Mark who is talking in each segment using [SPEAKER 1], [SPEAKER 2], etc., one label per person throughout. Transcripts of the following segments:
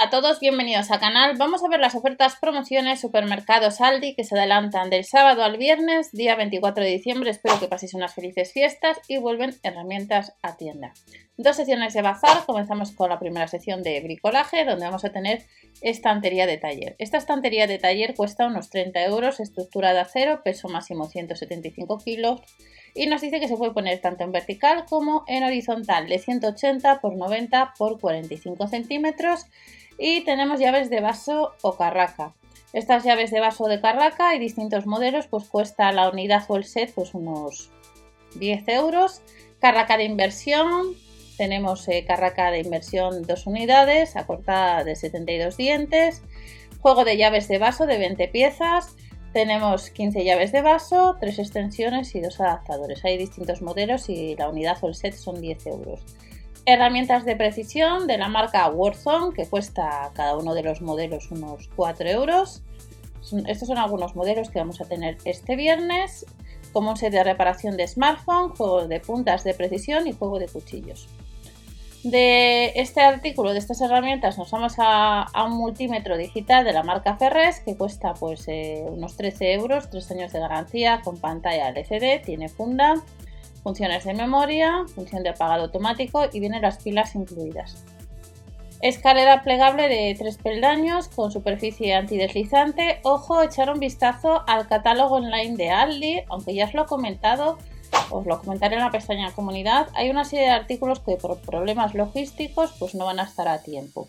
[SPEAKER 1] a todos, bienvenidos al canal. Vamos a ver las ofertas, promociones, supermercados Aldi que se adelantan del sábado al viernes, día 24 de diciembre. Espero que paséis unas felices fiestas y vuelven herramientas a tienda. Dos secciones de bazar. Comenzamos con la primera sección de bricolaje, donde vamos a tener estantería de taller. Esta estantería de taller cuesta unos 30 euros, estructura de acero, peso máximo 175 kilos y nos dice que se puede poner tanto en vertical como en horizontal de 180 por 90 por 45 centímetros y tenemos llaves de vaso o carraca. Estas llaves de vaso de carraca y distintos modelos, pues cuesta la unidad o el set pues unos 10 euros. Carraca de inversión, tenemos eh, carraca de inversión dos unidades, acortada de 72 dientes. Juego de llaves de vaso de 20 piezas. Tenemos 15 llaves de vaso, 3 extensiones y dos adaptadores. Hay distintos modelos y la unidad o el set son 10 euros herramientas de precisión de la marca Warzone que cuesta cada uno de los modelos unos 4 euros. Estos son algunos modelos que vamos a tener este viernes, como un set de reparación de smartphone, juego de puntas de precisión y juego de cuchillos. De este artículo, de estas herramientas, nos vamos a, un multímetro digital de la marca Ferres que cuesta pues eh, unos 13 euros, 3 años de garantía con pantalla LCD, tiene funda funciones de memoria, función de apagado automático y vienen las pilas incluidas. Escalera plegable de tres peldaños con superficie antideslizante. Ojo, echar un vistazo al catálogo online de Aldi, aunque ya os lo he comentado, os lo comentaré en la pestaña comunidad. Hay una serie de artículos que por problemas logísticos pues no van a estar a tiempo.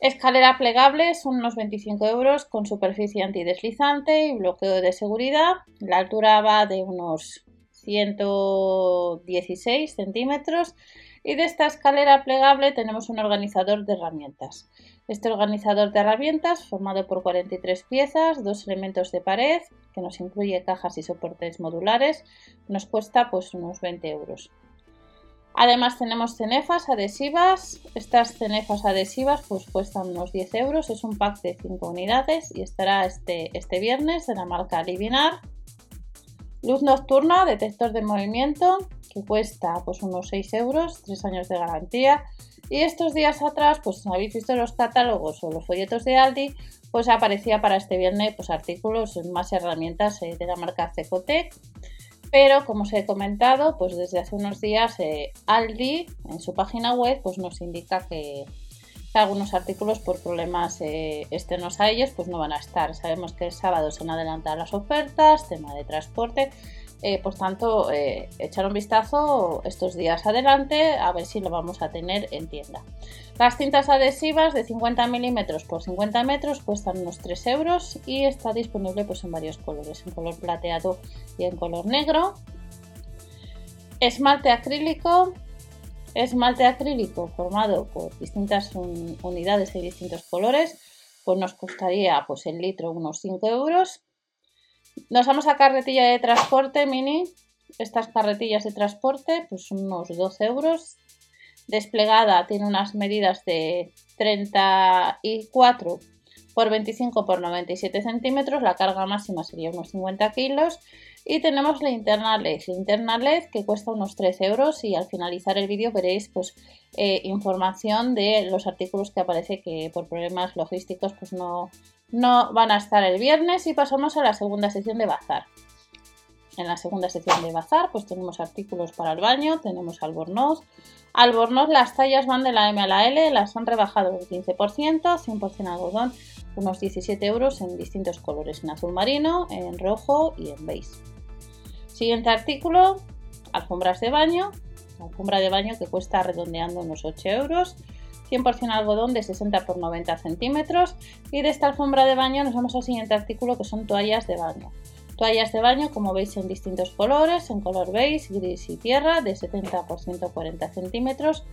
[SPEAKER 1] Escalera plegable son unos 25 euros con superficie antideslizante y bloqueo de seguridad. La altura va de unos 116 centímetros y de esta escalera plegable tenemos un organizador de herramientas. Este organizador de herramientas, formado por 43 piezas, dos elementos de pared, que nos incluye cajas y soportes modulares, nos cuesta pues unos 20 euros. Además tenemos cenefas adhesivas. Estas cenefas adhesivas pues cuestan unos 10 euros. Es un pack de 5 unidades y estará este, este viernes de la marca Livinar. Luz nocturna, detector de movimiento, que cuesta pues unos 6 euros, 3 años de garantía. Y estos días atrás, pues habéis visto los catálogos o los folletos de Aldi, pues aparecía para este viernes pues artículos, más herramientas eh, de la marca Cecotec. Pero como os he comentado, pues desde hace unos días eh, Aldi en su página web pues nos indica que, algunos artículos por problemas eh, externos a ellos pues no van a estar. Sabemos que el sábado se han adelantado las ofertas, tema de transporte. Eh, por tanto, eh, echar un vistazo estos días adelante a ver si lo vamos a tener en tienda. Las cintas adhesivas de 50 milímetros por 50 metros cuestan unos 3 euros y está disponible pues, en varios colores, en color plateado y en color negro. Esmalte acrílico esmalte acrílico formado por distintas unidades de distintos colores, pues nos costaría pues el litro unos 5 euros. Nos vamos a carretilla de transporte mini. Estas carretillas de transporte pues unos 12 euros. Desplegada tiene unas medidas de 34 por 25 por 97 centímetros. La carga máxima sería unos 50 kilos y tenemos la linterna LED, linterna LED que cuesta unos 13 euros y al finalizar el vídeo veréis pues eh, información de los artículos que aparece que por problemas logísticos pues no, no van a estar el viernes y pasamos a la segunda sección de bazar. En la segunda sección de bazar pues tenemos artículos para el baño, tenemos albornoz. Albornoz las tallas van de la M a la L, las han rebajado un 15%, 100% algodón unos 17 euros en distintos colores, en azul marino, en rojo y en beige. Siguiente artículo, alfombras de baño, alfombra de baño que cuesta redondeando unos 8 euros, 100% algodón de 60 por 90 centímetros y de esta alfombra de baño nos vamos al siguiente artículo que son toallas de baño. Toallas de baño, como veis, en distintos colores, en color beige, gris y tierra, de 70 por 140 centímetros.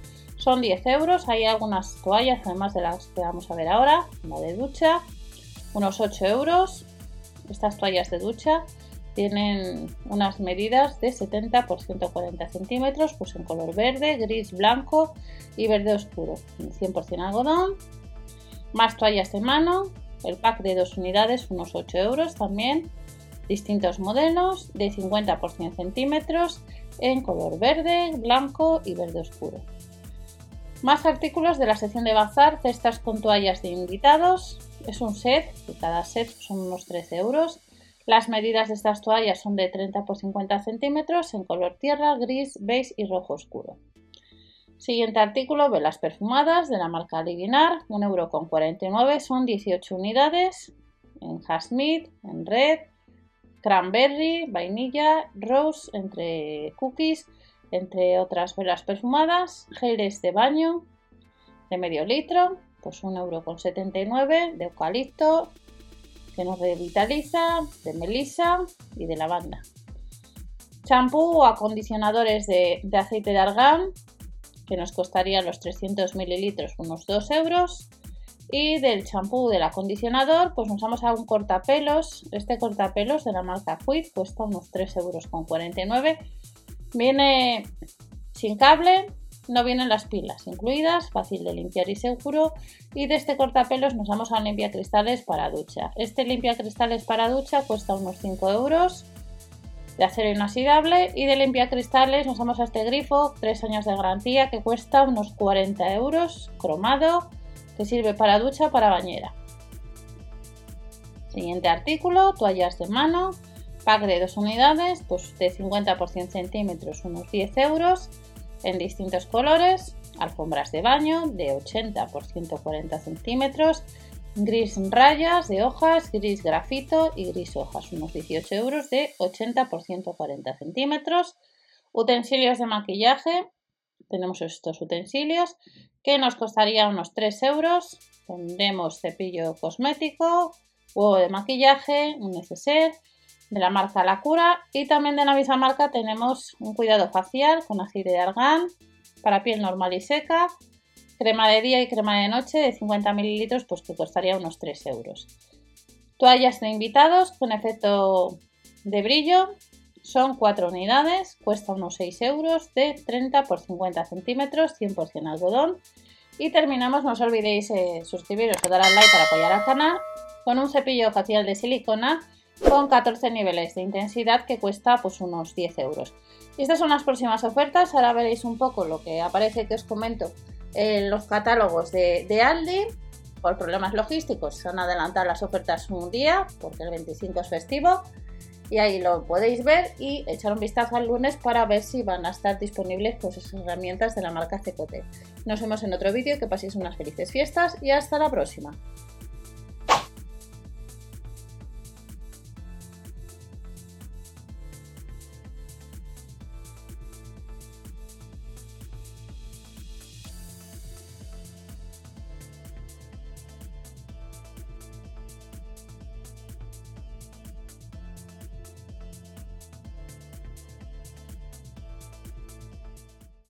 [SPEAKER 1] Son 10 euros. Hay algunas toallas, además de las que vamos a ver ahora. Una de ducha, unos 8 euros. Estas toallas de ducha tienen unas medidas de 70 por 140 centímetros, pues en color verde, gris, blanco y verde oscuro. 100% algodón. Más toallas de mano. El pack de dos unidades, unos 8 euros también distintos modelos de 50 por 100 centímetros en color verde, blanco y verde oscuro. Más artículos de la sección de bazar, cestas con toallas de invitados. Es un set, y cada set son unos 13 euros. Las medidas de estas toallas son de 30 por 50 centímetros en color tierra, gris, beige y rojo oscuro. Siguiente artículo, velas perfumadas de la marca Livinar, 1,49€, son 18 unidades en jasmine, en red, cranberry, vainilla, rose, entre cookies, entre otras velas perfumadas, geles de baño de medio litro, pues 1,79€ de eucalipto, que nos revitaliza, de melisa y de lavanda. Champú o acondicionadores de, aceite de argán, que nos costaría los 300 mililitros unos 2 euros. Y del champú del acondicionador, pues nos vamos a un cortapelos. Este cortapelos de la marca Quid cuesta unos 3 euros con 49. Viene sin cable, no vienen las pilas incluidas, fácil de limpiar y seguro. Y de este cortapelos nos vamos a un limpiacristales para ducha. Este limpiacristales para ducha cuesta unos 5 euros de acero inoxidable y de limpiacristales nos vamos a este grifo, 3 años de garantía que cuesta unos 40 euros, cromado, que sirve para ducha para bañera. Siguiente artículo, toallas de mano, pack de dos unidades, pues de 50 por 100 centímetros, unos 10 euros en distintos colores, alfombras de baño de 80 por 140 centímetros, gris rayas de hojas, gris grafito y gris hojas, unos 18 euros de 80 por 140 centímetros. Utensilios de maquillaje, tenemos estos utensilios que nos costaría unos 3 euros. Tendremos cepillo cosmético, huevo de maquillaje, un neceser de la marca La Cura y también de la misma marca tenemos un cuidado facial con aceite de argán para piel normal y seca, crema de día y crema de noche de 50 mililitros pues que costaría unos 3 euros. Toallas de invitados con efecto de brillo son 4 unidades, cuesta unos 6 euros de 30 por 50 centímetros, 100% algodón. Y terminamos, no os olvidéis eh, suscribiros o dar al like para apoyar al canal con un cepillo facial de silicona con 14 niveles de intensidad que cuesta pues unos 10 euros. Estas son las próximas ofertas, ahora veréis un poco lo que aparece que os comento en los catálogos de, Aldi. Por problemas logísticos se han adelantado las ofertas un día porque el 25 es festivo y ahí lo podéis ver y echar un vistazo al lunes para ver si van a estar disponibles pues, esas herramientas de la marca CCT. Nos vemos en otro vídeo, que paséis unas felices fiestas y hasta la próxima.